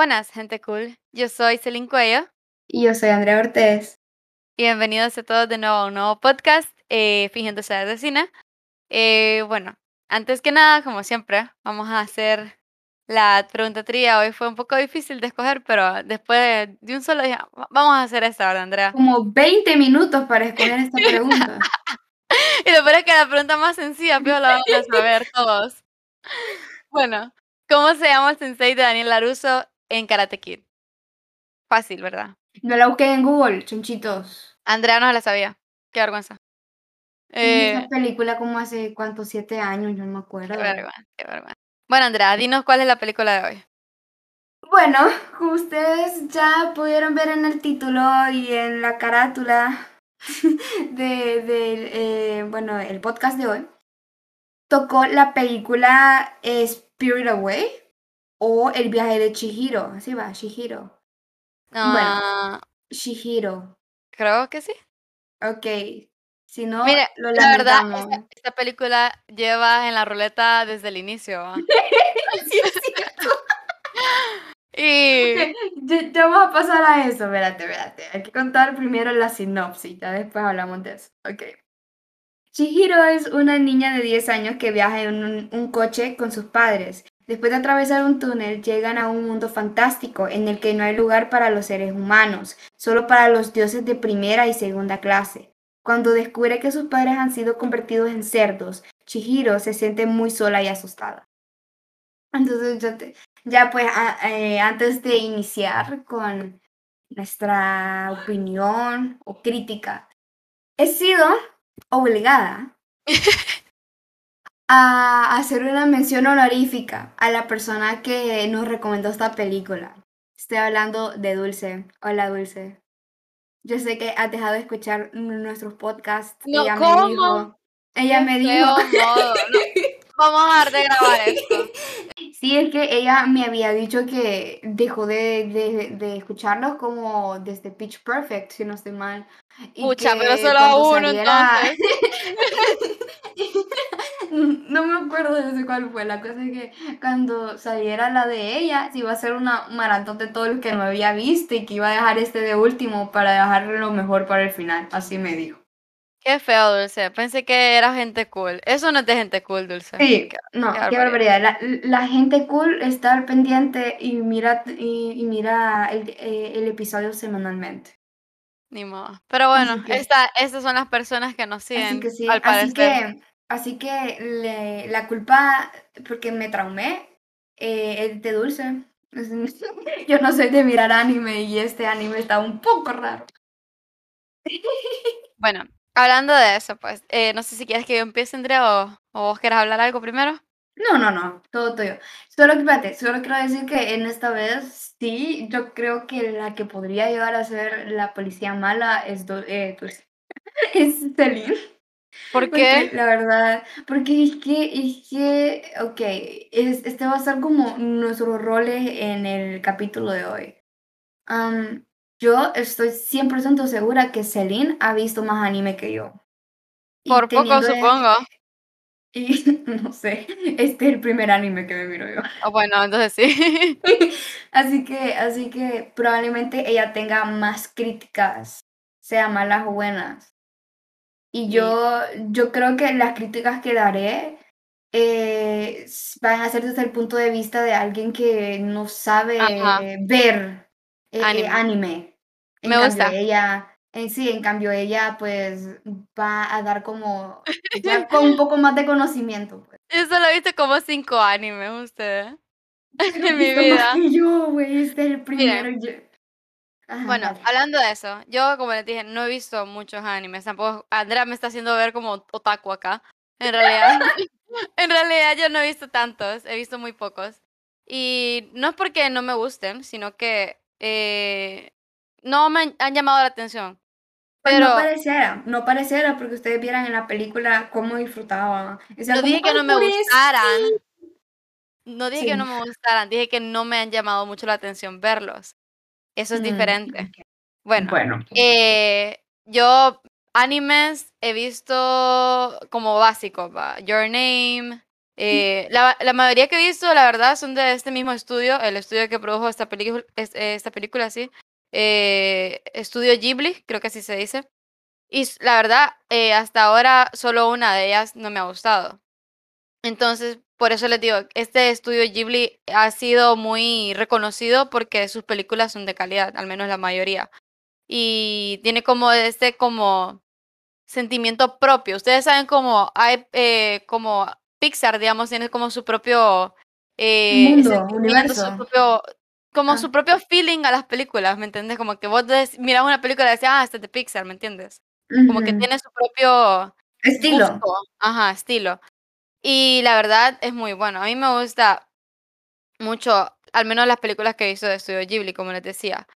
Buenas, gente cool. Yo soy Celine Cuello Y yo soy Andrea Ortez. y bienvenidos a todos de nuevo a un nuevo podcast, eh, Fingiendo ser asesina. Eh, bueno, antes que nada, como siempre, vamos a hacer la pregunta tría. Hoy fue un poco difícil de escoger, pero después de, de un solo día, va- vamos a hacer esta, ¿verdad, Andrea? Como 20 minutos para escoger esta pregunta. Y lo peor es que la pregunta más sencilla, pero la vamos a saber todos. Bueno, ¿cómo se llama el sensei de Daniel Laruso en Karate Kid? Fácil, ¿verdad? No la busqué en Google, chonchitos. Andrea no la sabía. Qué vergüenza. Eh, esa película como hace, ¿cuántos? Siete años, no me qué acuerdo. vergüenza, qué vergüenza. Bueno, Andrea, dinos cuál es la película de hoy. Bueno, como ustedes ya pudieron ver en el título y en la carátula de, del, eh, bueno, el podcast de hoy, tocó la película eh, Spirit Away o El viaje de Chihiro. Así va, Chihiro. Ah, Chihiro. creo que sí. Ok. Si no, Mire, lo la verdad, esta, esta película lleva en la ruleta desde el inicio. Sí, es cierto. Y Ok, Ya, ya vamos a pasar a eso. Espérate, espérate. Hay que contar primero la sinopsis, ya después hablamos de eso. Ok. Chihiro es una niña de 10 años que viaja en un, un coche con sus padres. Después de atravesar un túnel, llegan a un mundo fantástico en el que no hay lugar para los seres humanos, solo para los dioses de primera y segunda clase. Cuando descubre que sus padres han sido convertidos en cerdos, Chihiro se siente muy sola y asustada. Entonces, ya, pues, eh, antes de iniciar con nuestra opinión o crítica, he sido obligada a hacer una mención honorífica a la persona que nos recomendó esta película. Estoy hablando de Dulce. Hola, Dulce. Yo sé que has dejado de escuchar nuestros podcasts. No, ella ¿cómo? me dijo. Ella me dijo. modo. No, Vamos a dejar de grabar esto. Sí, es que ella me había dicho que dejó de, de, de escucharlos como desde Pitch Perfect, si no estoy mal. Y Pucha, pero solo a uno saliera- entonces. no me acuerdo de cuál fue. La cosa es que cuando saliera la de ella, se iba a hacer una maratón de todo lo que no había visto y que iba a dejar este de último para dejarle lo mejor para el final. Así me dijo. Qué feo, Dulce. Pensé que era gente cool. Eso no es de gente cool, Dulce. Sí, Qué- no, qué qué barbaridad. La, la gente cool está al pendiente y mira, y, y mira el, eh, el episodio semanalmente. Ni modo. Pero bueno, Así que- esta, estas son las personas que nos siguen. Así que sí, al así parecer. que, así que le- la culpa, porque me traumé, eh, es de Dulce. Yo no soy de mirar anime y este anime está un poco raro. Bueno, hablando de eso, pues, eh, no sé si quieres que yo empiece, Andrea, o, o vos quieres hablar algo primero. No, no, no, todo tuyo. Solo que, espérate, solo quiero decir que en esta vez, sí, yo creo que la que podría llegar a ser la policía mala es, Dul- eh. Es Celine. ¿Por Porque qué? la verdad, porque es que, es que, ok, es- este va a ser como nuestros roles en el capítulo de hoy. Am, yo estoy 100% segura que Celine ha visto más anime que yo. Por poco, teniendo- supongo. Y no sé, este es el primer anime que me miro yo. O bueno, entonces sí. Así que, así que probablemente ella tenga más críticas, sea malas o buenas. Y Sí. yo, yo creo que las críticas que daré eh, van a ser desde el punto de vista de alguien que no sabe Ajá. ver eh, eh, Anime. anime. En Me cambio, gusta. ella, en sí, en cambio, ella pues va a dar como ya con un poco más de conocimiento. Pues. Yo solo he visto como cinco animes, ustedes. Pero En mi más vida. que yo, güey, este es el primero. yo- Ajá, Bueno, hablando de eso, yo como les dije, no he visto muchos animes, tampoco, Andrea me está haciendo ver como otaku acá, en realidad, en realidad yo no he visto tantos, he visto muy pocos, y no es porque no me gusten, sino que eh, no me han llamado la atención, Pues pero no pareciera, no pareciera porque ustedes vieran en la película cómo disfrutaban. O sea, no dije que no "Ay, me pobrecito". gustaran, no dije Sí. que no me gustaran, dije que no me han llamado mucho la atención verlos, eso es Mm, diferente. Bueno, Bueno, Eh, yo animes he visto como básicos, va, Your Name, Eh, la, la mayoría que he visto, la verdad, son de este mismo estudio, el estudio que produjo esta película, esta película, sí. Eh, estudio Ghibli, creo que así se dice. Y la verdad, eh, hasta ahora solo una de ellas no me ha gustado. Entonces, por eso les digo, este estudio Ghibli ha sido muy reconocido porque sus películas son de calidad, al menos la mayoría. Y tiene como este como sentimiento propio. Ustedes saben cómo hay eh, como Pixar, digamos, tiene como su propio eh, Mundo, universo. Su propio, como ah. su propio feeling a las películas, ¿me entiendes? Como que vos miras una película y decís, ah, este es de Pixar, ¿me entiendes? Como que tiene su propio estilo. Ajá, estilo. Y la verdad es muy bueno. A mí me gusta mucho, al menos las películas que he visto de Studio Ghibli, como les decía.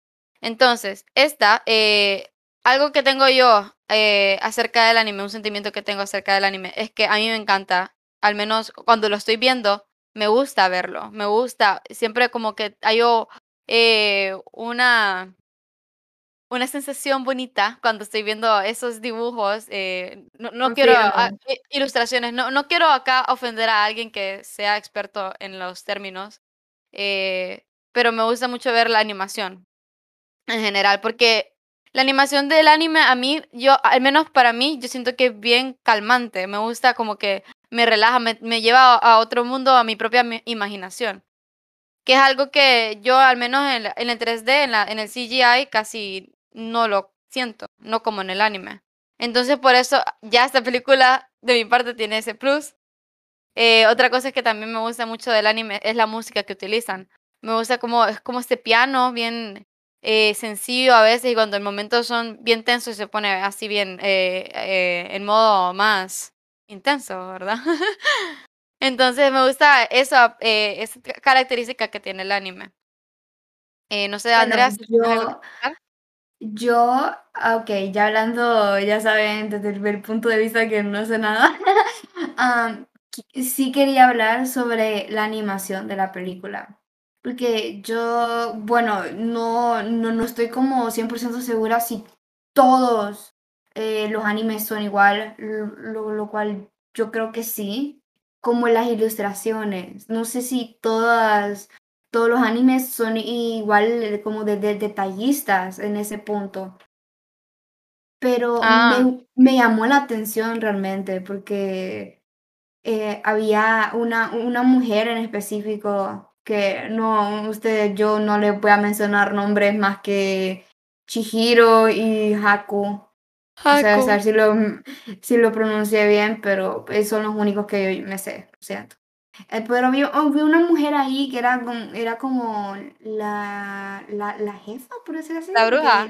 Entonces, esta, eh, algo que tengo yo eh, acerca del anime, un sentimiento que tengo acerca del anime, es que a mí me encanta, al menos cuando lo estoy viendo, me gusta verlo, me gusta, siempre como que hay eh, una, una sensación bonita cuando estoy viendo esos dibujos, eh, no, quiero, ah, ilustraciones, no, no quiero acá ofender a alguien que sea experto en los términos, eh, pero me gusta mucho ver la animación en general, porque la animación del anime a mí, yo, al menos para mí, yo siento que es bien calmante. Me gusta como que me relaja, me, lleva a, otro mundo, a mi propia imaginación. Que es algo que yo, al menos en, en el 3D, en, la, en el CGI, casi no lo siento, no como en el anime. Entonces, por eso, ya esta película de mi parte tiene ese plus. Eh, otra cosa que también me gusta mucho del anime es la música que utilizan. Me gusta como, es como este piano bien eh, sencillo a veces y cuando el momentos son bien tensos se pone así bien eh, en modo más intenso, ¿verdad? Entonces me gusta esa, esa característica que tiene el anime. no sé, Andrea. yo, yo, ah, ok, ya hablando, ya saben, desde el, punto de vista que no sé nada, sí quería hablar sobre la animación de la película. Porque yo, bueno, no, no, no estoy como 100% segura si todos eh, los animes son igual, lo, lo, cual yo creo que sí, como las ilustraciones. No sé si todas, todos los animes son igual como de, detallistas en ese punto. Pero ah. me, me, llamó la atención realmente porque eh, había una, una mujer en específico que no, usted, yo no le voy a mencionar nombres más que Chihiro y Haku. O sea, a ver si lo, si lo pronuncié bien, pero son los únicos que yo me sé, lo siento. Eh, pero vi, oh, vi, una mujer ahí que era, era como la, la, la jefa, por decir así. La bruja.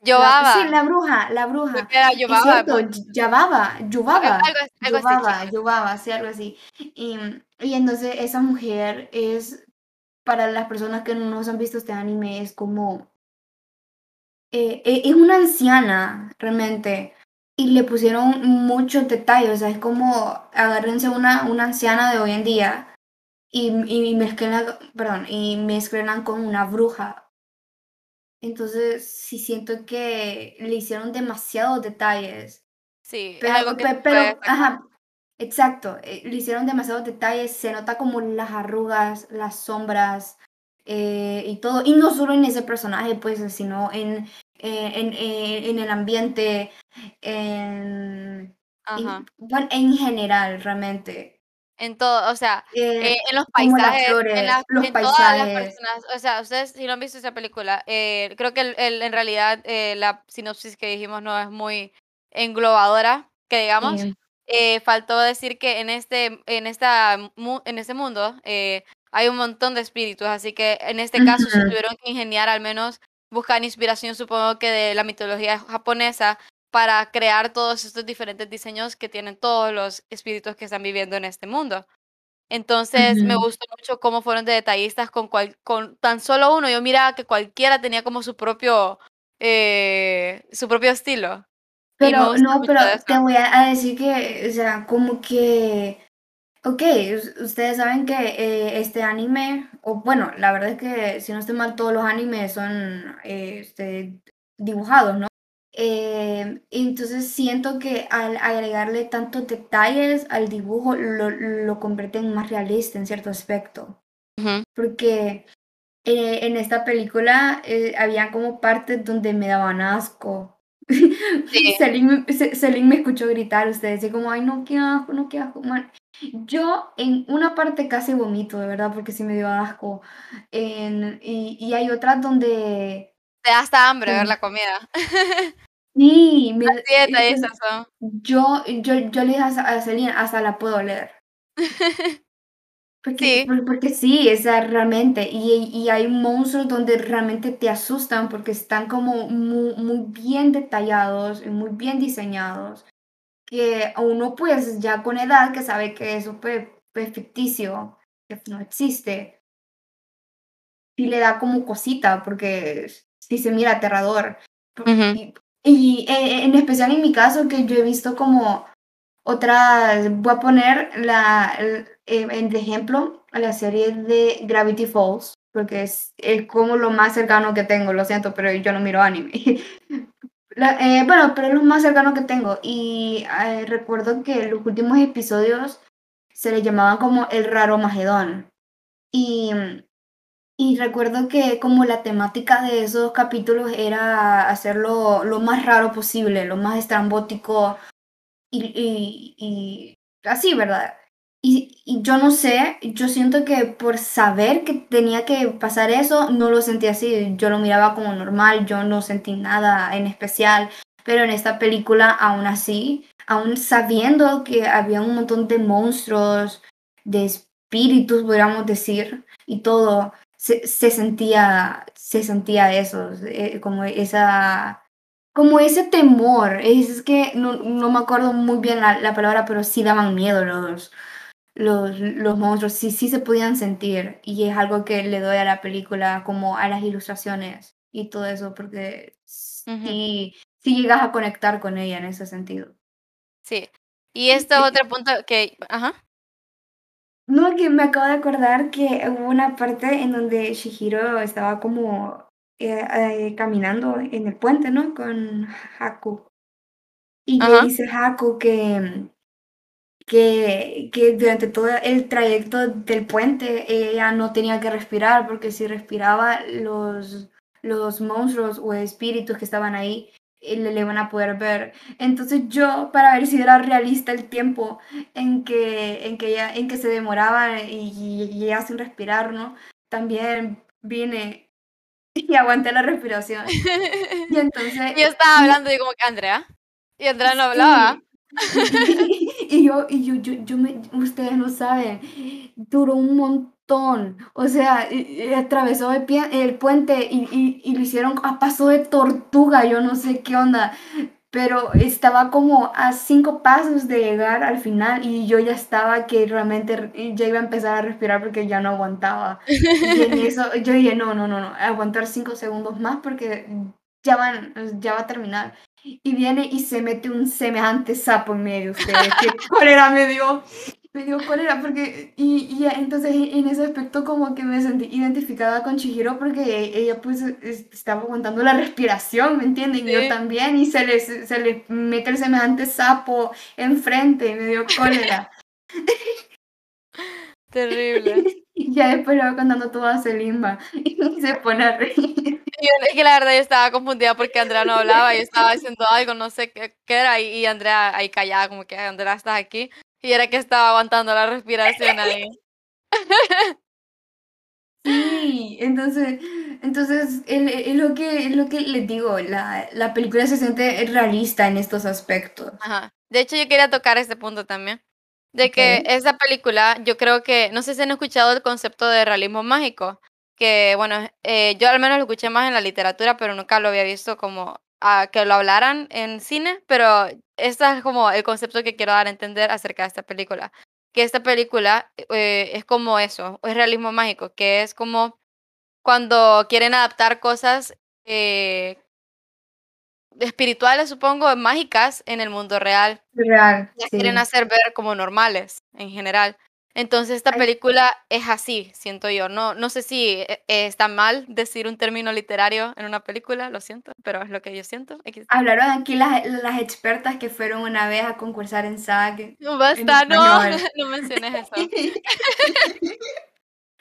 Yobaba. sí, la bruja, la bruja. Era Yobaba. Yababa, Yubaba. Yubaba, sí, algo así. Y, y entonces esa mujer es para las personas que no nos han visto este anime, es como... Eh, eh, es una anciana, realmente. Y le pusieron muchos detalles, o sea, es como agárrense una, una anciana de hoy en día y, y mezclan, perdón, y con una bruja. Entonces, sí siento que le hicieron demasiados detalles. Sí, pero, algo que pero, ajá, Exacto, eh, le hicieron demasiados detalles, se nota como las arrugas, las sombras eh, y todo, y no solo en ese personaje, pues, sino en, eh, en, en el ambiente, en, en, general, realmente. En todo, o sea, en los paisajes, en, las, los paisajes. todas las personas, o sea, ustedes si no han visto esa película, creo que el, en realidad la sinopsis que dijimos no es muy englobadora, que digamos, eh, faltó decir que en este, en esta, en este mundo eh, hay un montón de espíritus, así que en este caso se tuvieron que ingeniar al menos buscar inspiración, supongo que de la mitología japonesa, para crear todos estos diferentes diseños que tienen todos los espíritus que están viviendo en este mundo. Entonces me gustó mucho cómo fueron de detallistas con, con tan solo uno. Yo miraba que cualquiera tenía como su propio, eh, su propio estilo. Pero no, pero te voy a decir que, o sea, como que, ok, ustedes saben que eh, este anime, o bueno, la verdad es que si no estoy mal, todos los animes son este, dibujados, ¿no? Eh, entonces siento que al agregarle tantos detalles al dibujo lo, lo convierte en más realista en cierto aspecto. Porque eh, en esta película eh, había como partes donde me daban asco. Sí. Celine, me- Celine me escuchó gritar, ustedes decía como, ay no, qué asco, no, qué asco. man". Yo en una parte casi vomito, de verdad, porque sí me dio asco. En- y, y hay otras donde... Te da hasta hambre ver la comida. Sí, me, son. yo, yo, yo le dije a, a Celine, hasta la puedo leer. Porque, Sí. por- porque sí, es realmente, y, y hay monstruos donde realmente te asustan porque están como muy, muy bien detallados y muy bien diseñados, que uno pues ya con edad que sabe que eso pues, es ficticio, que no existe, sí le da como cosita porque sí se mira aterrador. Y, y, eh, en especial en mi caso que yo he visto como otras, voy a poner la, el- eh, de ejemplo a la serie de Gravity Falls, porque es, es como lo más cercano que tengo, lo siento, pero yo no miro anime. La- eh, bueno, pero es lo más cercano que tengo. Y eh, recuerdo que los últimos episodios se le llamaban como el raro Magedón. Y, y recuerdo que como la temática de esos capítulos era hacerlo lo más raro posible, lo más estrambótico y, y, y así, ¿verdad? Y, y yo no sé, yo siento que por saber que tenía que pasar eso, no lo sentí así, yo lo miraba como normal, yo no sentí nada en especial, pero en esta película aún así, aún sabiendo que había un montón de monstruos, de espíritus, podríamos decir, y todo, se, se sentía, se sentía eso, eh, como esa como ese temor, es que no, no me acuerdo muy bien la, la palabra, pero sí daban miedo los, los, los monstruos, sí, sí se podían sentir. Y es algo que le doy a la película, como a las ilustraciones y todo eso, porque Ujú. sí, sí llegas a conectar con ella en ese sentido. Sí. Y este Sí. otro punto que ajá. No, que me acabo de acordar que hubo una parte en donde Shihiro estaba como eh, eh, caminando en el puente, ¿no? Con Haku. Y le dice Haku que, que, que durante todo el trayecto del puente ella no tenía que respirar porque si respiraba los, los monstruos o espíritus que estaban ahí eh, le, le iban a poder ver. Entonces yo, para ver si era realista el tiempo en que, en que, ella, en que se demoraba y, y ella sin respirar, ¿no? También vine y aguanté la respiración. Y entonces... Yo estaba hablando y como que Andrea. Y Andrea no hablaba. Sí. Y, yo, y yo, yo, yo me, ustedes no saben, duró un montón. O sea, y- y atravesó el, pie- el puente y, y, lo hicieron a paso de tortuga, yo no sé qué onda. Pero estaba como a cinco pasos de llegar al final y yo ya estaba que realmente re- ya iba a empezar a respirar porque ya no aguantaba. Y en eso yo dije, no, no, no, no, aguantar cinco segundos más porque ya van, ya va a terminar. Y viene y se mete un semejante sapo en medio de ustedes. ¿Qué cólera me dio? Me dio cólera porque... Y, y entonces en ese aspecto como que me sentí identificada con Chihiro porque ella pues es- estaba aguantando la respiración, ¿me entienden? Y yo Sí. también y se le, se le mete el semejante sapo enfrente y me dio cólera. Terrible. Y ya después le va contando todo a Selimba y se pone a reír. Y yo- es que la verdad yo estaba confundida porque Andrea no hablaba, yo estaba haciendo algo, no sé qué, qué era, y, Andrea ahí callada, como que Andrea estás aquí. Y era que estaba aguantando la respiración ahí. Sí, entonces, entonces es lo que, lo que les digo, la, la película se siente realista en estos aspectos. Ajá. De hecho, yo quería tocar este punto también. De que esa película, yo creo que, no sé si han escuchado el concepto de realismo mágico, que bueno, eh, yo al menos lo escuché más en la literatura, pero nunca lo había visto como a que lo hablaran en cine, pero este es como el concepto que quiero dar a entender acerca de esta película. Que esta película eh, es como eso, es realismo mágico, que es como cuando quieren adaptar cosas eh, espirituales, supongo, mágicas en el mundo real Real, las sí. quieren hacer ver como normales en general. Entonces esta película es así, siento yo. No, no sé si eh, eh, está mal decir un término literario en una película, lo siento, pero es lo que yo siento. Hablaron aquí las, las expertas que fueron una vez a concursar en SAG No, basta, no, no menciones eso.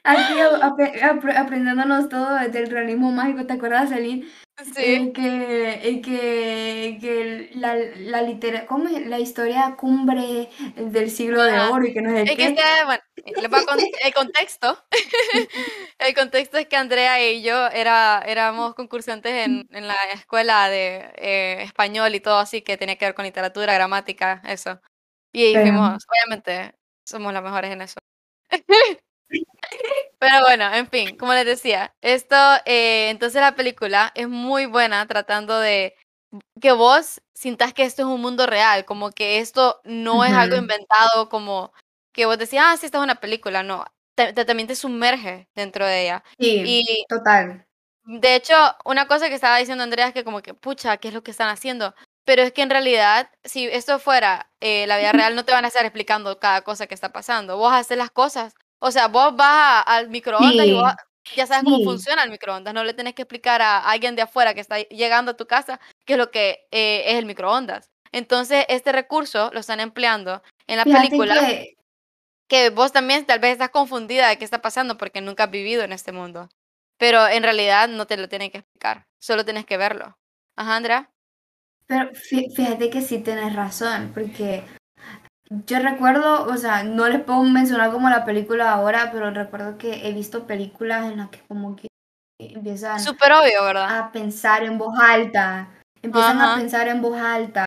Aquí a- ape- apre- aprendiéndonos todo del realismo mágico, ¿te acuerdas, Celine? Sí. Eh, que, eh, que, que la, la litera, ¿cómo es? La historia cumbre del siglo de Ajá. oro y que no Es que qué. este, bueno, con- el contexto. El contexto es que Andrea y yo era, éramos concursantes en, en la escuela de eh, español y todo así que tenía que ver con literatura, gramática, eso. Y fuimos, obviamente, somos las mejores en eso. Pero bueno, en fin, como les decía, esto, eh, entonces la película es muy buena tratando de que vos sintas que esto es un mundo real, como que esto no es algo inventado, como que vos decís, ah, sí, esta es una película, no, te- te- también te sumerge dentro de ella. Sí, Y total. de hecho, una cosa que estaba diciendo Andrea es que como que, pucha, ¿qué es lo que están haciendo? Pero es que en realidad, si esto fuera eh, la vida real, no te van a estar explicando cada cosa que está pasando. Vos haces las cosas. O sea, vos vas al microondas y vos ya sabes cómo sí. funciona el microondas. No le tenés que explicar a alguien de afuera que está llegando a tu casa qué es lo que eh, es el microondas. Entonces, este recurso lo están empleando en la Fíjate película que, que vos también tal vez estás confundida de qué está pasando porque nunca has vivido en este mundo. Pero en realidad no te lo tienen que explicar, solo tienes que verlo. Ajá, Andrea. pero fí- fíjate que sí tienes razón, porque yo recuerdo, o sea, no les puedo mencionar como la película ahora, pero recuerdo que he visto películas en las que como que empiezan obvio, ¿verdad? a pensar en voz alta, empiezan Ajá. a pensar en voz alta,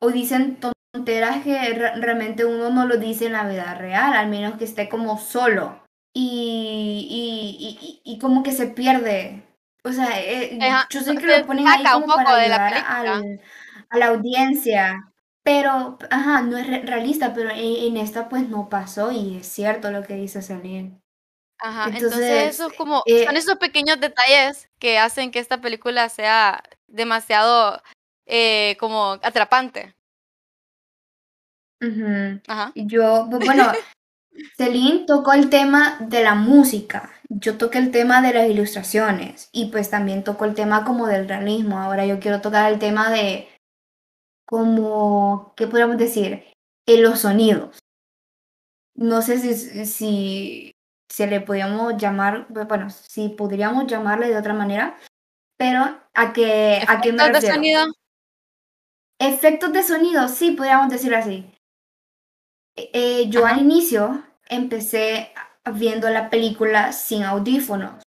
o dicen tonteras que re- realmente uno no lo dice en la vida real, al menos que esté como solo. Y, y, y, y- como que se pierde. O sea, eh, yo sé que lo ponen ahí saca un como poco para de la ayudar al, a la audiencia. Pero, ajá, no es re- realista, pero en, en esta pues no pasó y es cierto lo que dice Celine. Ajá, entonces Entonces, eso es como, eh, son esos pequeños detalles que hacen que esta película sea demasiado eh, como atrapante. ujú. Ajá. Yo, bu- bueno, Celine tocó el tema de la música, yo toqué el tema de las ilustraciones y pues también tocó el tema como del realismo. Ahora yo quiero tocar el tema de como, ¿qué podríamos decir? En los sonidos. No sé si, si se le podríamos llamar, bueno, si podríamos llamarle de otra manera, pero ¿a qué, a qué me Efectos de refiero? sonido. Efectos de sonido, sí, podríamos decir así. Eh, yo Ajá. al inicio empecé viendo la película sin audífonos.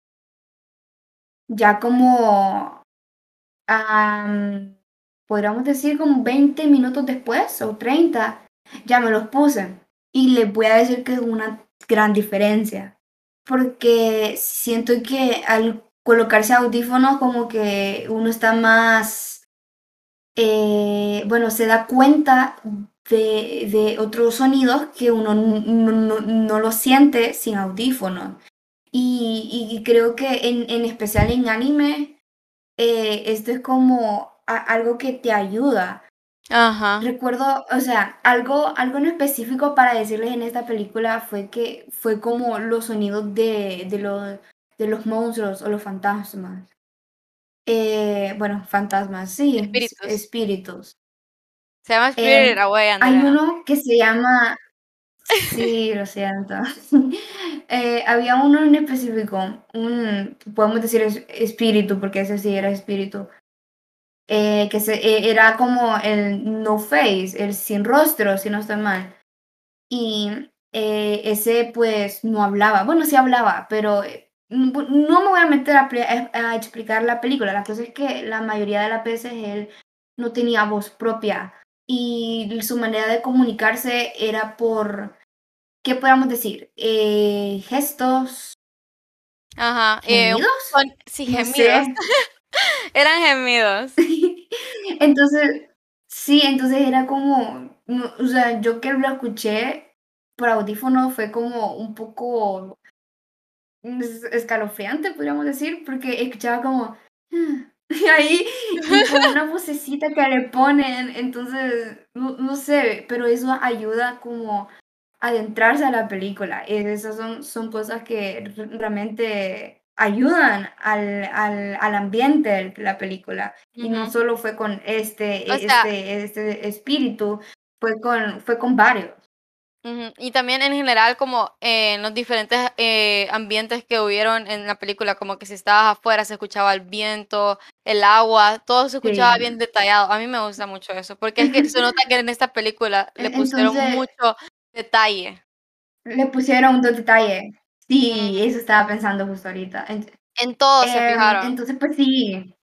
Ya como, podríamos decir como 20 minutos después o 30, ya me los puse. Y les voy a decir que es una gran diferencia. Porque siento que al colocarse audífonos como que uno está más, eh, bueno, se da cuenta de, de otros sonidos que uno no, no, no lo siente sin audífonos. Y, y creo que en, en especial en anime, eh, esto es como a- algo que te ayuda. Ajá. Recuerdo, o sea, algo, algo en específico para decirles en esta película fue que fue como los sonidos de, de, los, de los monstruos o los fantasmas. Eh, bueno, fantasmas, sí, es- Espíritus. espíritus. Se llama Em, Spirit Away, Hay uno que se llama, sí, lo siento. Eh, había uno en específico, un, podemos decir es- espíritu, porque ese sí era espíritu, eh, que se, eh, era como el no face, el sin rostro, si no estoy mal. Y eh, ese pues no hablaba, bueno, sí hablaba, pero eh, no no me voy a meter a, ple- a- explicar la película. La cosa es que la mayoría de las veces él no tenía voz propia y su manera de comunicarse era por, ¿qué podríamos decir? Eh, gestos, Ajá. eh, gemidos. son- sí, No gemidos. sé. Eran gemidos. Entonces, sí, entonces era como, no, o sea, yo que lo escuché por audífono fue como un poco es- escalofriante, podríamos decir, porque escuchaba como y ahí y con una vocecita que le ponen, entonces, no, no sé, pero eso ayuda como adentrarse a la película. Esas son, son cosas que realmente ayudan al, al, al ambiente de la película. Y no solo fue con este, este, este espíritu, fue con, fue con varios. Y también en general como en los diferentes eh, ambientes que hubieron en la película, como que si estabas afuera se escuchaba el viento, el agua, todo se escuchaba bien detallado. A mí me gusta mucho eso, porque es que se nota que en esta película le pusieron mucho detalle. Le pusieron mucho detalle. Sí, eso estaba pensando justo ahorita. En, todo se em, fijaron. Entonces, pues sí,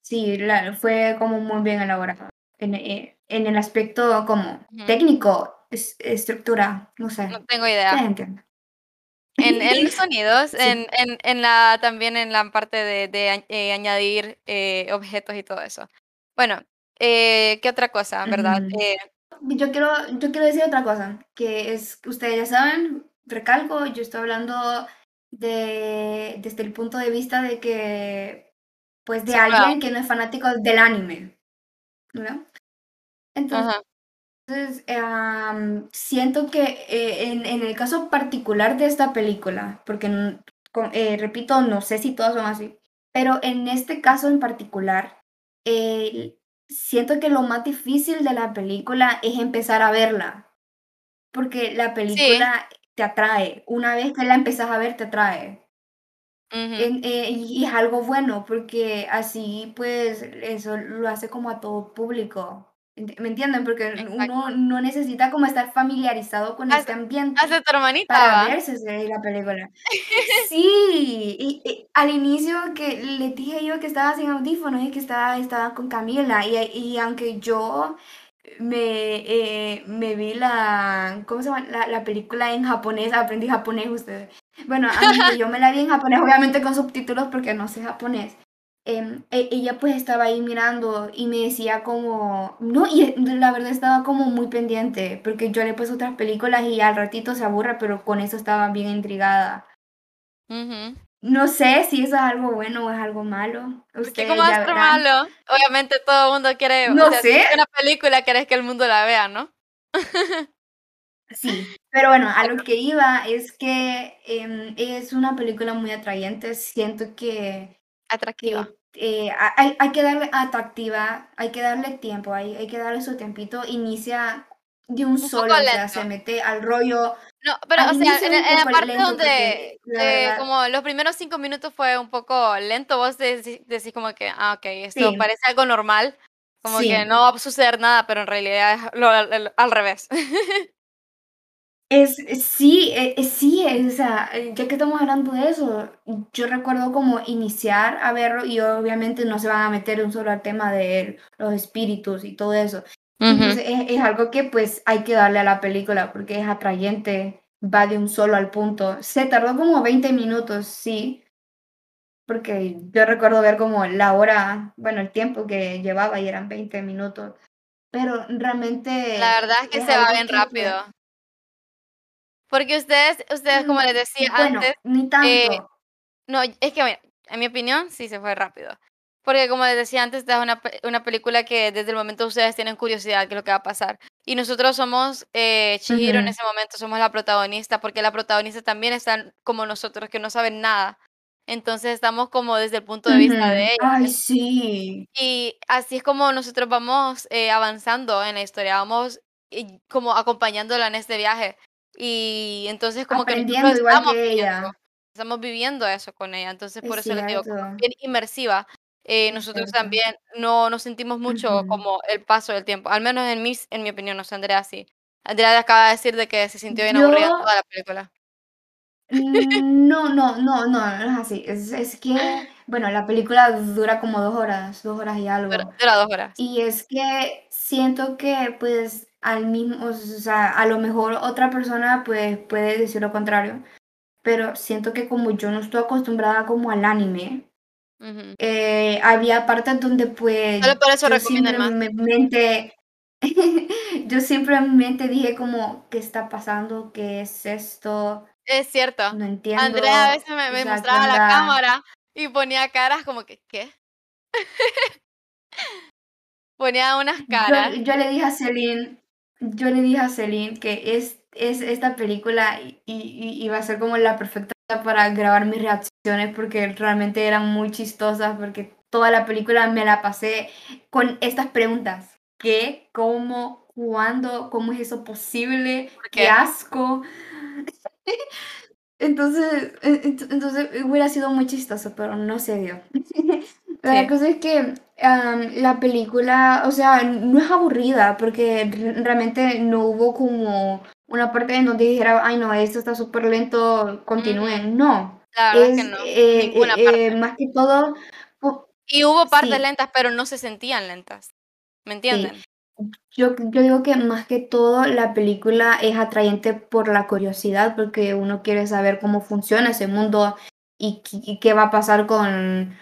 sí, fue como muy bien elaborado. En, eh, en el aspecto como técnico estructura, no sé. No tengo idea. En, en los sonidos, en, en, en, la, también en la parte de, de eh, añadir eh, objetos y todo eso. Bueno, ¿qué otra cosa, verdad? yo, quiero, yo quiero decir otra cosa, que es, ustedes ya saben, recalco, yo estoy hablando de, desde el punto de vista de que, pues, de alguien que no es fanático del anime, ¿no? Entonces, entonces, siento que eh, en, el caso particular de esta película, porque eh, repito, no sé si todas son así, pero en este caso en particular, eh, siento que lo más difícil de la película es empezar a verla, porque la película te atrae, una vez que la empezás a ver, te atrae. y es algo bueno, porque así pues eso lo hace como a todo público. ¿Me entienden? Porque uno no necesita como estar familiarizado con este ambiente hace tu hermanita, para verse la película. Sí, y, al inicio que le dije yo que estaba sin audífonos y que estaba, estaba con Camila, y, y aunque yo me, eh, me vi la, ¿cómo se llama? La, la película en japonés, aprendí japonés ustedes. Bueno, aunque yo me la vi en japonés, obviamente con subtítulos porque no sé japonés. Em, e, ella pues estaba ahí mirando y me decía como, no, y la verdad estaba como muy pendiente, porque yo le puse otras películas y al ratito se aburre, pero con eso estaba bien intrigada. No sé si eso es algo bueno o es algo malo. ¿Qué como es malo? Obviamente todo el mundo quiere, no sé. una película quieres que el mundo la vea, ¿no? sí, pero bueno, a lo que iba es que em, es una película muy atrayente, siento que Atractiva. Eh, hay, hay, que darle atractiva, hay que darle tiempo, hay, hay que darle su tiempito. Inicia de un, solo, o sea, se mete al rollo. No, pero o sea, en, la parte donde eh, como los primeros cinco minutos fue un poco lento, vos decís, decís como que, ah, ok, esto parece algo normal, como que no va a suceder nada, pero en realidad es lo, al revés. Es, sí, e, sí, o sea, ya que estamos hablando de eso, yo recuerdo como iniciar a verlo y obviamente no se van a meter un solo al tema de los espíritus y todo eso. Entonces es, algo que pues hay que darle a la película porque es atrayente, va de un solo al punto. Se tardó como 20 minutos, sí, porque yo recuerdo ver como la hora, bueno, el tiempo que llevaba y eran 20 minutos, pero realmente... La verdad es que se va bien rápido. Porque ustedes, ustedes como les decía antes, ni tanto. Eh, no, es que, en mi opinión, sí se fue rápido. Porque como les decía antes, esta es una, una película que desde el momento ustedes tienen curiosidad de lo que va a pasar. Y nosotros somos eh, Chihiro en ese momento, somos la protagonista, porque la protagonista también está como nosotros, que no saben nada. Entonces estamos como desde el punto de vista de ella. Ay, sí. Y así es como nosotros vamos eh, avanzando en la historia, vamos como acompañándola en este viaje. Y entonces como que igual estamos que ella. estamos viviendo eso con ella, entonces por eso les digo, bien inmersiva. Eh, nosotros también no nos sentimos mucho como el paso del tiempo, al menos en, mis, en mi opinión, no sé, Andrea sí. Andrea acaba de decir de que se sintió bien aburrida toda la película. Mm, no, no, no, no, no es así. Es, es que, bueno, la película dura como dos horas, dos horas y algo. Dura, dos horas. Y es que siento que, pues, al mismo, o sea, a lo mejor otra persona pues puede decir lo contrario, pero siento que como yo no estoy acostumbrada como al anime, eh, había partes donde pues Solo por eso yo simplemente, yo simplemente dije como, ¿qué está pasando? ¿Qué es esto? Es cierto. No entiendo. Andrea a veces me, mostraba la cámara y ponía caras como que, ¿qué? ponía unas caras. Yo, yo, le dije a Celine, yo le dije a Celine que es es esta película y, y- iba a ser como la perfecta para grabar mis reacciones porque realmente eran muy chistosas porque toda la película me la pasé con estas preguntas. ¿Qué? ¿Cómo? ¿Cuándo? ¿Cómo es eso posible? ¿Por ¡Qué qué? asco! Entonces, en- ent- entonces hubiera sido muy chistoso, pero no se dio. La Sí. cosa es que la película, o sea, no es aburrida porque re- realmente no hubo como una parte en donde dijera, ay no, esto está súper lento, continúen. No, La verdad es que no, eh, ninguna eh, eh, parte. más que todo, Y hubo partes sí, lentas, pero no se sentían lentas, ¿me sí. entienden? Yo, yo digo que más que todo la película es atrayente por la curiosidad, porque uno quiere saber cómo funciona ese mundo y qué va a pasar con,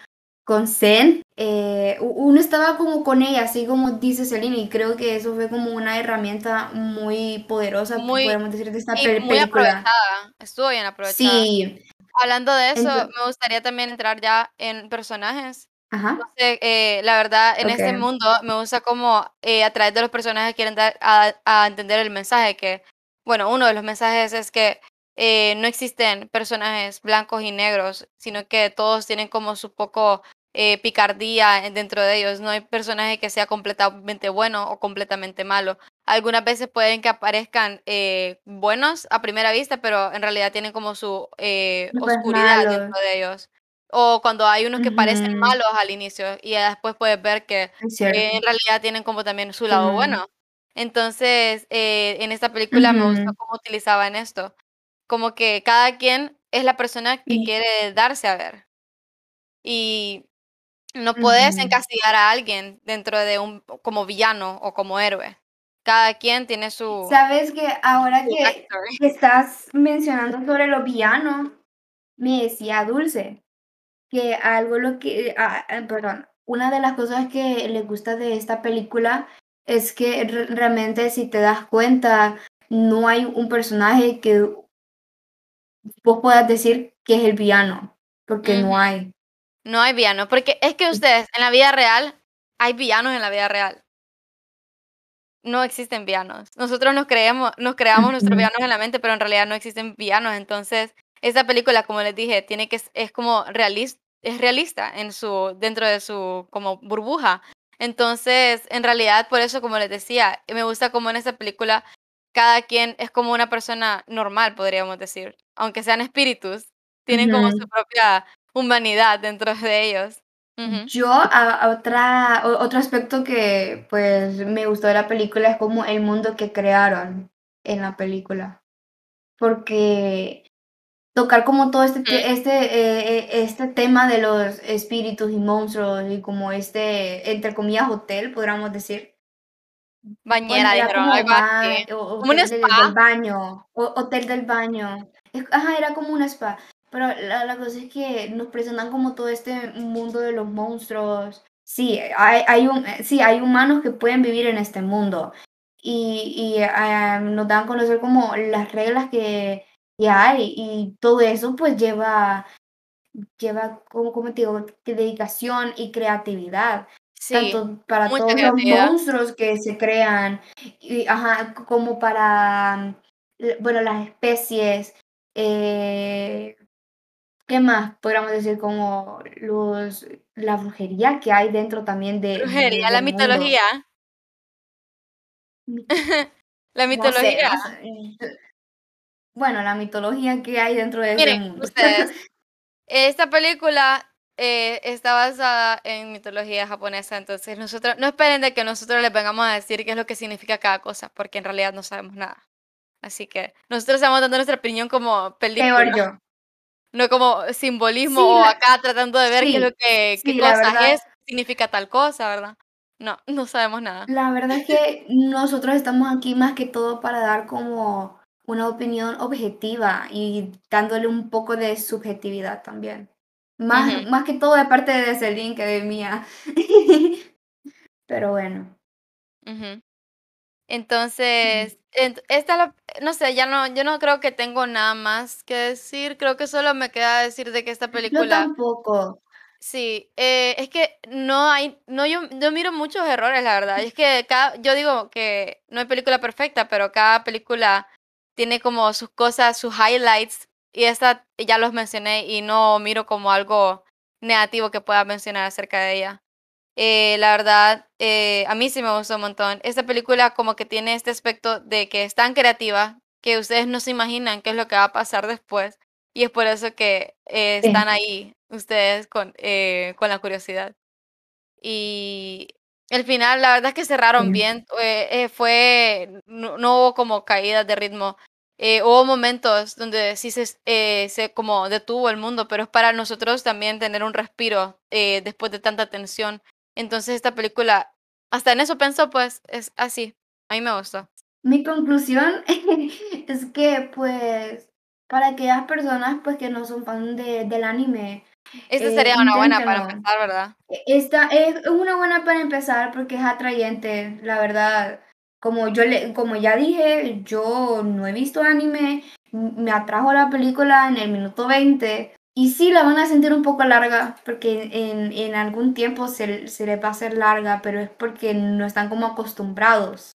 con Zen. Eh, uno estaba como con ella, así como dice Celine, y creo que eso fue como una herramienta muy poderosa, Muy podemos decir, de esta muy película. aprovechada, estuvo bien aprovechada. Sí, Hablando de eso, me gustaría también entrar ya en personajes. Ajá, sé, eh, la verdad, en este mundo me gusta como eh, a través de los personajes quieren dar a, a entender el mensaje que, bueno, uno de los mensajes es que eh, no existen personajes blancos y negros, sino que todos tienen como su poco eh, picardía en- dentro de ellos. No hay personaje que sea completamente bueno o completamente malo. Algunas veces pueden que aparezcan eh, buenos a primera vista, pero en realidad tienen como su eh, pues oscuridad malo. dentro de ellos. O cuando hay unos que parecen Ujú, malos al inicio y después puedes ver que eh, en realidad tienen como también su lado Tienen- bueno. Entonces, eh, en esta película me gustó cómo utilizaban esto, como que cada quien es la persona que y- quiere darse a ver y no puedes ujú. encasillar a alguien dentro de un como villano o como héroe. Cada quien tiene su Sabes que ahora que, estás mencionando sobre los villanos, me decía Dulce que algo lo que, ah, ah, perdón, una de las cosas que le gusta de esta película es que re- realmente si te das cuenta, no hay un personaje que vos puedas decir que es el villano, porque no hay. No hay villano, porque es que ustedes en la vida real hay villanos en la vida real. No existen villanos. Nosotros nos creemos nos creamos nuestros villanos en la mente, pero en realidad no existen villanos. Entonces, esa película, como les dije, tiene que es como realis es realista en su dentro de su como burbuja. Entonces, en realidad, por eso, como les decía, me gusta como en esa película cada quien es como una persona normal, podríamos decir. Aunque sean espíritus, tienen como su propia humanidad dentro de ellos. Ujú. Yo, a, a otra, o- otro aspecto que pues me gustó de la película es como el mundo que crearon en la película. Porque tocar como todo este, te- este, eh, eh, este tema de los espíritus y monstruos y como este, entre comillas, hotel, podríamos decir. Bañera, era dijeron, como algo así. Como un hotel del, del spa. baño, o, hotel del baño. Es- Ajá, era como un spa. Pero la, la cosa es que nos presentan como todo este mundo de los monstruos. Sí, hay, hay un, eh, sí, hay humanos que pueden vivir en este mundo. Y, y ah, nos dan a conocer como las reglas que, que hay. Y todo eso pues lleva, lleva como, como te digo, dedicación y creatividad Sí, tanto para todos los monstruos que se crean, y, ajá, como para, l- bueno, las especies, eh, ¿qué más? Podríamos decir como los, la brujería que hay dentro también de, de- Brujería, la mundo. mitología. Mi- La mitología. no sé. yo- Bueno, la mitología que hay dentro de ese Miren, mundo. ustedes, esta película eh, está basada en mitología japonesa, entonces nosotros no esperen de que nosotros les vengamos a decir qué es lo que significa cada cosa, porque en realidad no sabemos nada. Así que nosotros estamos dando nuestra opinión como película, Peor yo. No como simbolismo Sí, o la, acá tratando de ver qué es lo que, qué sí, la cosa verdad. es, significa tal cosa, ¿verdad? No, no sabemos nada. La verdad es que nosotros estamos aquí más que todo para dar como una opinión objetiva y dándole un poco de subjetividad también. Más, más que todo de parte de Celine que de mía. Pero bueno. Ujú. Entonces, ent esta la no sé, ya no yo no creo que tengo nada más que decir, creo que solo me queda decir de que esta Yo película tampoco. sí, eh, es que no hay no, yo yo miro muchos errores, la verdad, y es que cada yo digo que no hay película perfecta, pero cada película tiene como sus cosas, sus highlights, y esta ya los mencioné y no miro como algo negativo que pueda mencionar acerca de ella. Eh, la verdad, eh, a mí sí me gustó un montón. Esta película como que tiene este aspecto de que es tan creativa que ustedes no se imaginan qué es lo que va a pasar después. Y es por eso que eh, están ahí ustedes con, con la curiosidad. Y el final, la verdad es que cerraron bien. fue, no, hubo como caídas de ritmo. hubo momentos donde sí se, se como detuvo el mundo, pero es para nosotros también tener un respiro después de tanta tensión. Entonces esta película, hasta en eso pensó, pues es así. A mí me gustó. Mi conclusión es que, pues, para aquellas personas pues que no son fan de, del anime. Esta eh, sería una buena para empezar, ¿verdad? E, esta es una buena para empezar porque es atrayente, la verdad. Como yo le, como ya dije, yo no he visto anime, me atrajo la película en el minuto 20 y sí, la van a sentir un poco larga, porque en, en algún tiempo se, se les va a hacer larga, pero es porque no están como acostumbrados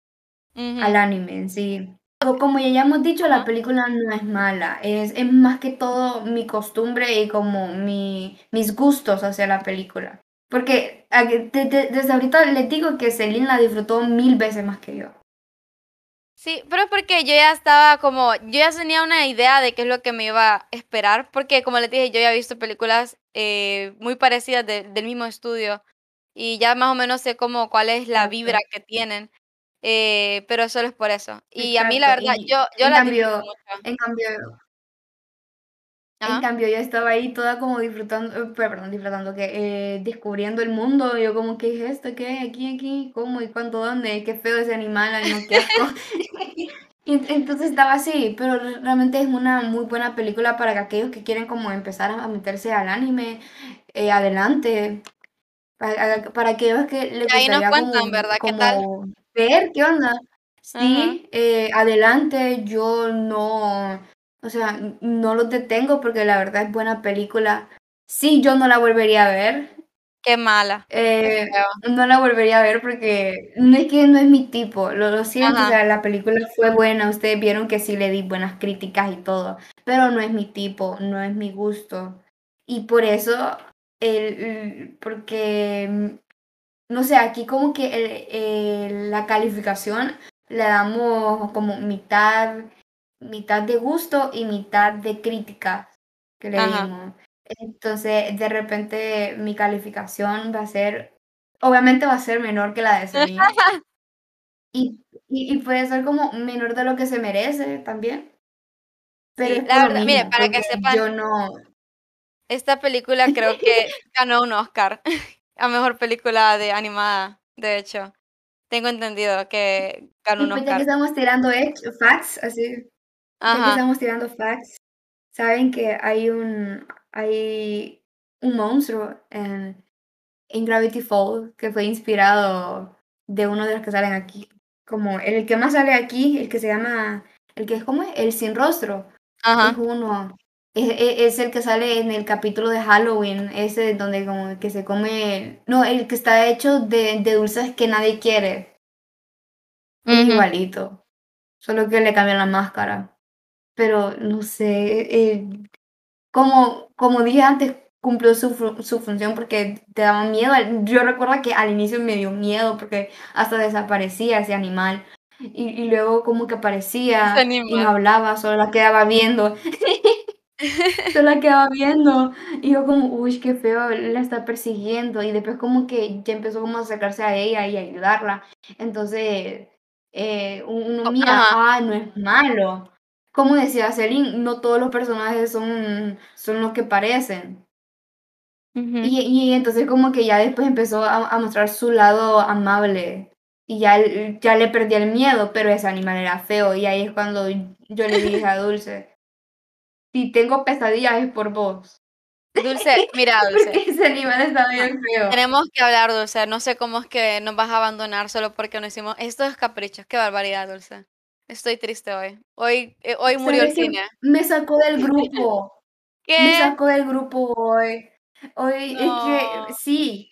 al anime en sí. Como ya hemos dicho, la película no es mala, es, es más que todo mi costumbre y como mi, mis gustos hacia la película. Porque desde ahorita les digo que Celine la disfrutó mil veces más que yo. Sí, pero es porque yo ya estaba como, yo ya tenía una idea de qué es lo que me iba a esperar, porque como les dije, yo ya he visto películas eh, muy parecidas del mismo estudio y ya más o menos sé como cuál es la vibra que tienen, eh, pero solo es por eso. Y a mí la verdad, yo, yo la cambio, En cambio, en cambio, yo estaba ahí toda como disfrutando, eh, perdón, disfrutando, que descubriendo el mundo, yo como, ¿qué es esto? ¿Qué? ¿Aquí, aquí? ¿Cómo? ¿Y cuánto? ¿Dónde? ¿Qué feo ese animal? Ay, no, qué asco. Entonces estaba así, pero realmente es una muy buena película para aquellos que quieren como empezar a meterse al anime, eh, adelante. Para, aquellos que les gustaría como, ¿verdad? ¿Qué tal? ver qué onda. Sí, eh, adelante, yo no, o sea, no los detengo porque la verdad es buena película. Sí, yo no la volvería a ver, Qué mala. eh, no la volvería a ver porque no es que no es mi tipo, lo, lo siento, o sea, la película fue buena, ustedes vieron que sí le di buenas críticas y todo, pero no es mi tipo, no es mi gusto. Y por eso, el, porque, no sé, aquí como que el, la calificación le damos como mitad, mitad de gusto y mitad de crítica que le dimos. Entonces, de repente, mi calificación va a ser, obviamente va a ser menor que la de Celine. y, y, puede ser como menor de lo que se merece también. Pero la verdad, mire, para que sepan, yo no... esta película creo que ganó un Oscar a mejor película de animada, de hecho. Tengo entendido que ganó un Oscar. Ya que estamos tirando facts, así. Ya que estamos tirando facts, saben que hay un hay un monstruo en, en Gravity Falls que fue inspirado de uno de los que salen aquí. Como el que más sale aquí, el que se llama, el que es como el sin rostro. Es uno. Es, el que sale en el capítulo de Halloween, ese donde como que se come, no, el que está hecho de, de dulces que nadie quiere. Es igualito, solo que le cambian la máscara. Pero no sé, eh, como, como dije antes, cumplió su, su función porque te daba miedo. Yo recuerdo que al inicio me dio miedo porque hasta desaparecía ese animal. Y, y luego como que aparecía y no hablaba, solo la quedaba viendo. solo la quedaba viendo. Y yo como, uy, qué feo, la está persiguiendo. Y después como que ya empezó como a acercarse a ella y ayudarla. Entonces, eh, uno mira, ah, no es malo como decía Celine, no todos los personajes son, son lo que parecen. y, y, entonces como que ya después empezó a, mostrar su lado amable y ya, ya le perdí el miedo, pero ese animal era feo y ahí es cuando yo le dije a Dulce, si tengo pesadillas es por vos. Dulce, mira, Dulce. Porque ese animal está bien feo. Tenemos que hablar, Dulce. No sé cómo es que nos vas a abandonar solo porque no hicimos estos caprichos. Qué barbaridad, Dulce. Estoy triste hoy. Hoy, eh, hoy murió el cine. Me sacó del grupo. ¿Qué? Me sacó del grupo hoy. Hoy es que sí.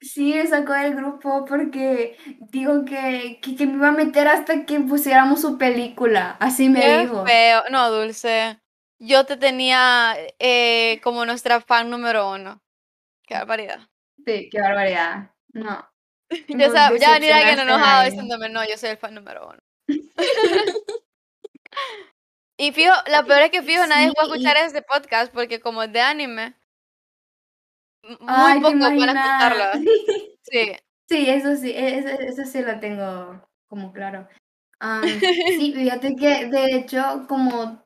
Sí, me sacó del grupo porque dijo que, que, que me iba a meter hasta que pusiéramos su película. Así me Qué dijo. feo. No, Dulce. Yo te tenía eh, como nuestra fan número uno. Qué barbaridad. Sí, qué barbaridad. No. Ya, sab- ya venir alguien enojado diciéndome, no, yo soy el fan número uno. Y fijo, la peor es que fijo, nadie Sí, va a escuchar este podcast porque como es de anime, muy Ay, ¿te pocos van a escucharlo. Sí. Sí, eso sí, eso, eso sí lo tengo como claro. Am, sí, fíjate que de hecho como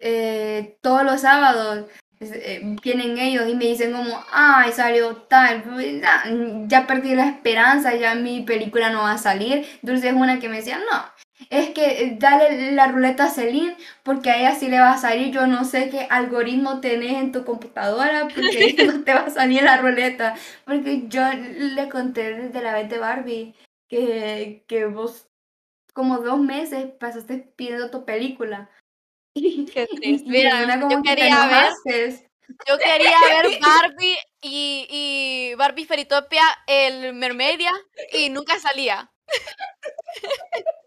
eh, todos los sábados eh, vienen ellos y me dicen como, ay, salió tal, ya, ya perdí la esperanza, ya mi película no va a salir. Dulce es una que me decía, no, es que eh, dale la ruleta a Celine porque a ella sí le va a salir, yo no sé qué algoritmo tenés en tu computadora porque no te va a salir la ruleta. Porque yo le conté desde la vez de Barbie que, que vos como dos meses pasaste pidiendo tu película. Qué triste. Mira, como yo que quería ver, yo quería ver Barbie y, y Barbie Feritopia, el Mermaidia, y nunca salía.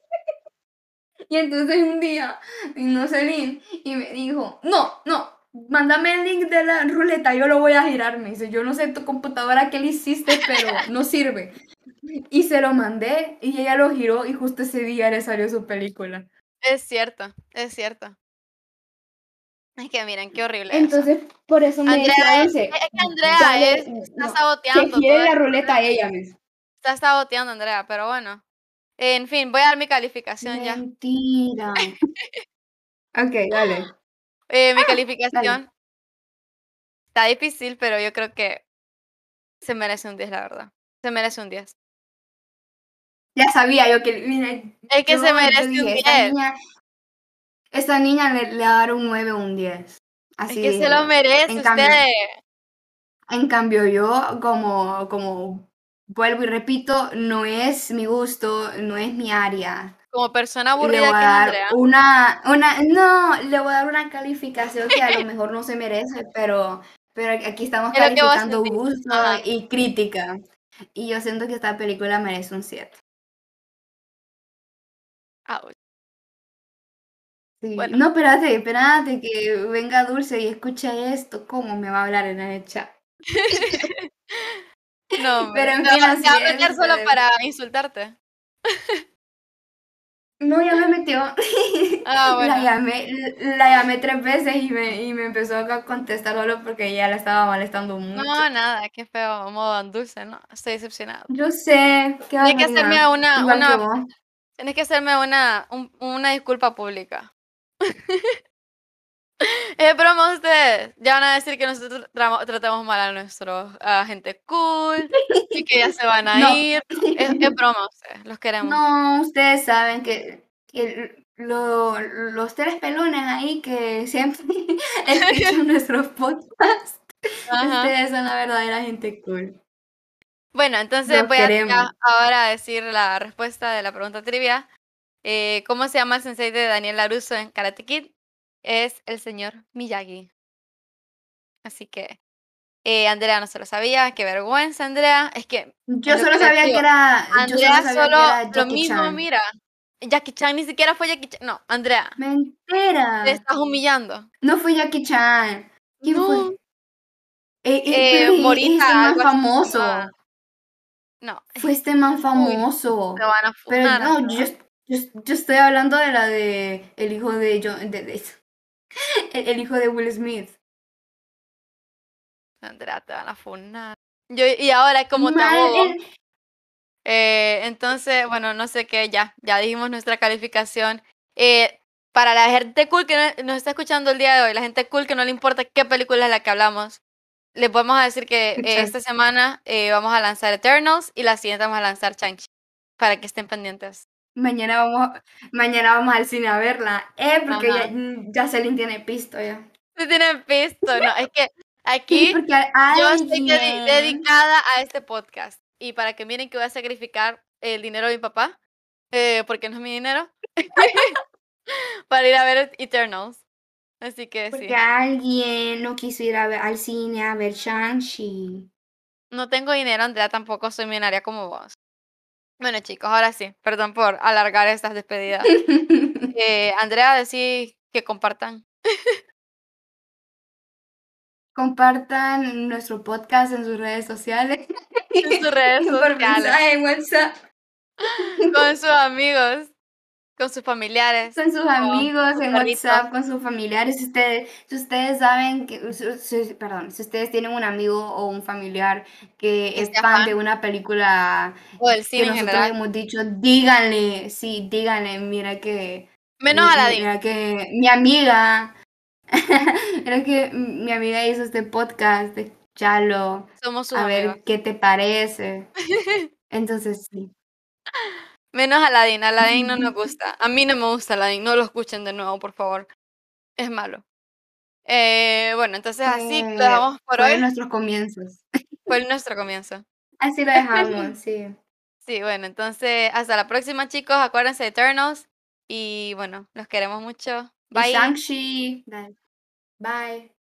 Y entonces un día vino Celine y me dijo, no, no, mándame el link de la ruleta, yo lo voy a girar. Me dice, yo no sé tu computadora qué le hiciste, pero no sirve. Y se lo mandé y ella lo giró y justo ese día le salió su película. Es cierto, es cierto. Es que miren, qué horrible eso. Entonces, por eso me Andrea, decía es, que Andrea dale, es, está no, saboteando. que gire la ruleta a ella, dice. Está saboteando, Andrea, pero bueno. En fin, voy a dar mi calificación ya. Mentira. ok, dale. Eh, mi Ah, calificación está difícil, pero yo creo que se merece un 10, la verdad. Se merece un 10. Ya sabía yo que, mira, Es que se merece un dije, esta 10. niña, esta niña le, le va a dar un 9 o un 10. Es Así que se lo merece En cambio, usted. en cambio yo, como, como vuelvo y repito, no es mi gusto, no es mi área. Como persona Le aburrida voy que a dar Andrea. una, una, no, le voy a dar una calificación que a lo mejor no se merece, pero, pero aquí estamos Es calificando gusto Ajá. y crítica. Y yo siento que esta película merece un 7. Ouch. Sí. Bueno. No, espérate, espérate, que venga Dulce y escuche esto, ¿cómo me va a hablar en el chat? No. Pero en fin, así a meter solo eh. para insultarte. No, ya me metió. Ah, bueno. La llamé, la llamé tres veces y me, y me empezó a contestar solo porque ya la estaba molestando mucho. No, nada, qué feo, modo dulce, ¿no? Estoy decepcionado. Yo sé, qué Tienes que hacerme una, una, tienes que hacerme una, un- una disculpa pública. Es broma ustedes. Ya van a decir que nosotros tra- tratamos mal a nuestros a gente cool y que ya se van a No. ir. Es, es broma ustedes, los queremos. No, ustedes saben que, que lo- los tres pelones ahí que siempre escuchan nuestros podcasts, Ajá. ustedes son la verdadera gente cool. Bueno, entonces Los voy a queremos. ahora decir la respuesta de la pregunta trivia. Eh, ¿Cómo se llama el sensei de Daniel LaRusso en Karate Kid? Es el señor Miyagi. Así que eh, Andrea no se lo sabía. Qué vergüenza, Andrea. Es que Yo solo sabía que era, yo Andrea solo sabía solo que era lo mismo, Chan. mira. Jackie Chan ni siquiera fue Jackie Chan. No, Andrea, Mentira. te estás humillando. No fue Jackie Chan. ¿Quién No, fue? Eh, eh, eh, es- es Morita, este man así famoso. No, Fue este man famoso. te van a Pero no, yo, yo, yo estoy hablando de la de el hijo de John, de, de- el, el hijo de Will Smith. Andrea, te van a funar. Yo, y ahora, como te abogo, Eh, entonces, bueno, no sé qué, ya, ya dijimos nuestra calificación. Eh, para la gente cool que no- nos está escuchando el día de hoy, la gente cool que no le importa qué película es la que hablamos, le podemos decir que eh, esta semana eh, vamos a lanzar Eternals y la siguiente vamos a lanzar Shang-Chi, para que estén pendientes. Mañana vamos, mañana vamos al cine a verla. Eh, porque ya, ya Celine tiene pisto ya. Se tienen visto, ¿no? Es que Sí, aquí yo estoy dedicada a este podcast y para que miren que voy a sacrificar el dinero de mi papá, eh, porque no es mi dinero, para ir a ver Eternals. Así que sí. Porque alguien no quiso ir a ver, al cine a ver Shang-Chi. No tengo dinero, Andrea, tampoco soy millonaria como vos. Bueno, chicos, ahora sí, perdón por alargar estas despedidas. Eh, Andrea, decís que compartan. Compartan nuestro podcast en sus redes sociales. En sus redes y por sociales. mensaje en WhatsApp. Con sus amigos, con sus familiares. Con sus amigos, en. WhatsApp, con sus familiares. Si ustedes, si ustedes saben que, si- si- perdón, si ustedes tienen un amigo o un familiar que Que es fan fan. de una película O del que cine en nosotros general. hemos dicho, díganle, sí, díganle, mira que, Menos mi- Aladdin. mira que mi amiga, mira que mi amiga hizo este podcast, escuchalo, Somos sus a amigos. ver qué te parece. Entonces, sí. Menos Aladdin. Aladdin no nos gusta. A mí no me gusta Aladdin. No lo escuchen de nuevo, por favor. Es malo. Eh, bueno, entonces así lo Fue- dejamos por fue hoy. nuestros comienzos. Fue nuestro comienzo. Así lo dejamos, sí. Sí, bueno, entonces hasta la próxima, chicos. Acuérdense de Eternals. Y bueno, los queremos mucho. Bye. Bye. Bye.